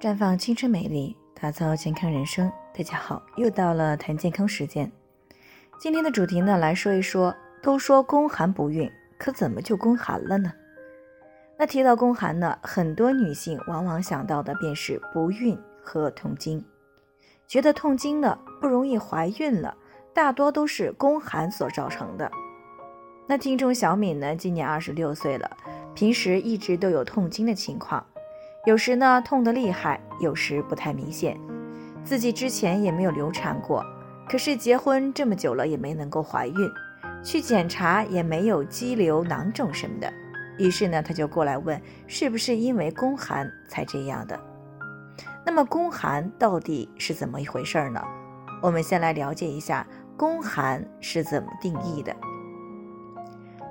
绽放青春美丽，打造健康人生。大家好，又到了谈健康时间。今天的主题呢，来说一说，都说宫寒不孕，可怎么就宫寒了呢？那提到宫寒呢，很多女性往往想到的便是不孕和痛经，觉得痛经呢不容易怀孕了，大多都是宫寒所造成的。那听众小敏呢，今年二十六岁了，平时一直都有痛经的情况。有时呢痛得厉害，有时不太明显。自己之前也没有流产过，可是结婚这么久了也没能够怀孕，去检查也没有肌瘤、囊肿什么的。于是呢，他就过来问，是不是因为宫寒才这样的？那么宫寒到底是怎么一回事呢？我们先来了解一下宫寒是怎么定义的。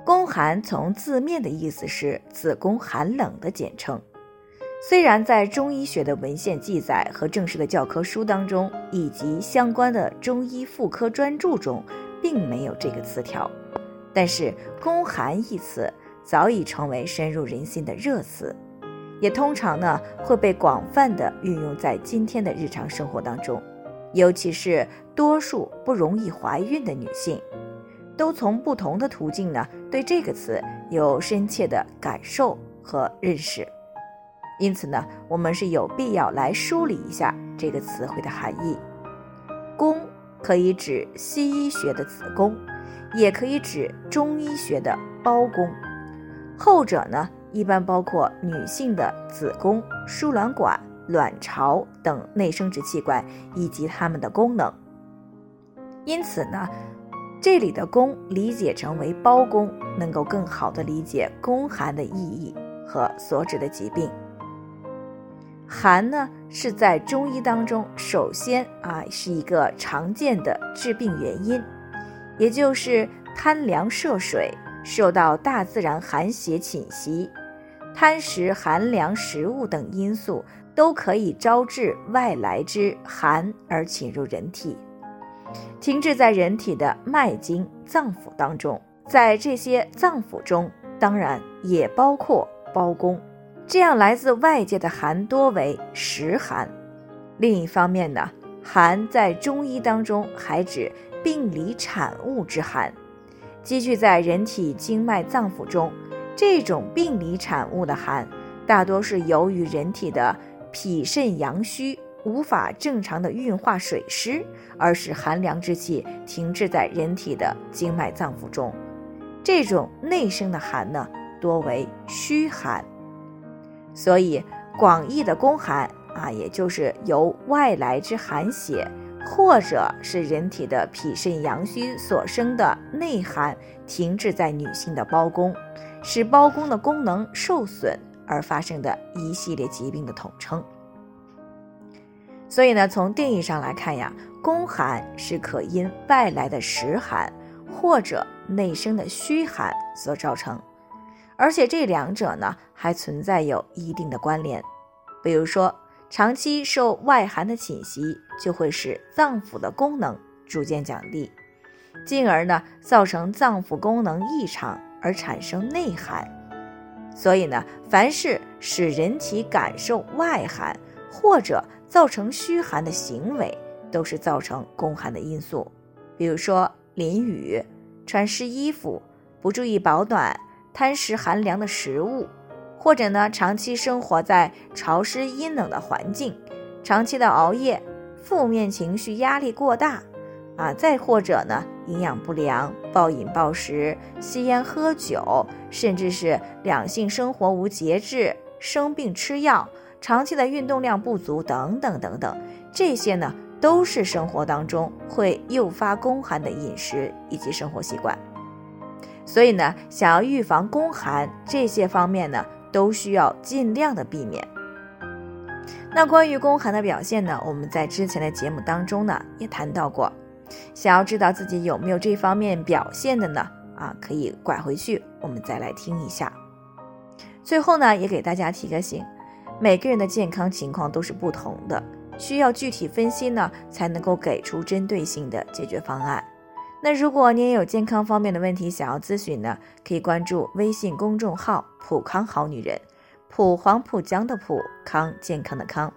宫寒从字面的意思是子宫寒冷的简称。虽然在中医学的文献记载和正式的教科书当中，以及相关的中医妇科专著中，并没有这个词条，但是“宫寒”一词早已成为深入人心的热词，也通常呢会被广泛的运用在今天的日常生活当中，尤其是多数不容易怀孕的女性，都从不同的途径呢对这个词有深切的感受和认识。因此呢，我们是有必要来梳理一下这个词汇的含义。宫可以指西医学的子宫，也可以指中医学的胞宫。后者呢，一般包括女性的子宫、输卵管、卵巢等内生殖器官以及它们的功能。因此呢，这里的宫理解成为胞宫，能够更好的理解宫寒的意义和所指的疾病。寒呢，是在中医当中，首先啊是一个常见的致病原因，也就是贪凉涉水，受到大自然寒邪侵袭，贪食寒凉食物等因素，都可以招致外来之寒而侵入人体，停滞在人体的脉经脏腑当中，在这些脏腑中，当然也包括包公。这样来自外界的寒多为实寒。另一方面呢，寒在中医当中还指病理产物之寒，积聚在人体经脉脏腑中。这种病理产物的寒，大多是由于人体的脾肾阳虚无法正常的运化水湿，而使寒凉之气停滞在人体的经脉脏腑中。这种内生的寒呢，多为虚寒。所以，广义的宫寒啊，也就是由外来之寒邪，或者是人体的脾肾阳虚所生的内寒，停滞在女性的胞宫，使胞宫的功能受损而发生的一系列疾病的统称。所以呢，从定义上来看呀，宫寒是可因外来的实寒或者内生的虚寒所造成。而且这两者呢，还存在有一定的关联，比如说，长期受外寒的侵袭，就会使脏腑的功能逐渐降低，进而呢，造成脏腑功能异常而产生内寒。所以呢，凡是使人体感受外寒或者造成虚寒的行为，都是造成宫寒的因素，比如说淋雨、穿湿衣服、不注意保暖。贪食寒凉的食物，或者呢，长期生活在潮湿阴冷的环境，长期的熬夜，负面情绪压力过大，啊，再或者呢，营养不良、暴饮暴食、吸烟喝酒，甚至是两性生活无节制、生病吃药、长期的运动量不足等等等等，这些呢，都是生活当中会诱发宫寒的饮食以及生活习惯。所以呢，想要预防宫寒，这些方面呢，都需要尽量的避免。那关于宫寒的表现呢，我们在之前的节目当中呢，也谈到过。想要知道自己有没有这方面表现的呢，啊，可以拐回去，我们再来听一下。最后呢，也给大家提个醒，每个人的健康情况都是不同的，需要具体分析呢，才能够给出针对性的解决方案。那如果你也有健康方面的问题想要咨询呢，可以关注微信公众号“普康好女人”，普黄浦江的普康健康的康，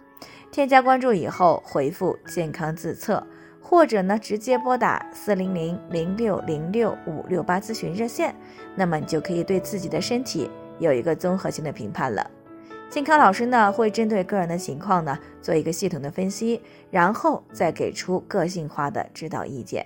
添加关注以后回复“健康自测”，或者呢直接拨打四零零零六零六五六八咨询热线，那么你就可以对自己的身体有一个综合性的评判了。健康老师呢会针对个人的情况呢做一个系统的分析，然后再给出个性化的指导意见。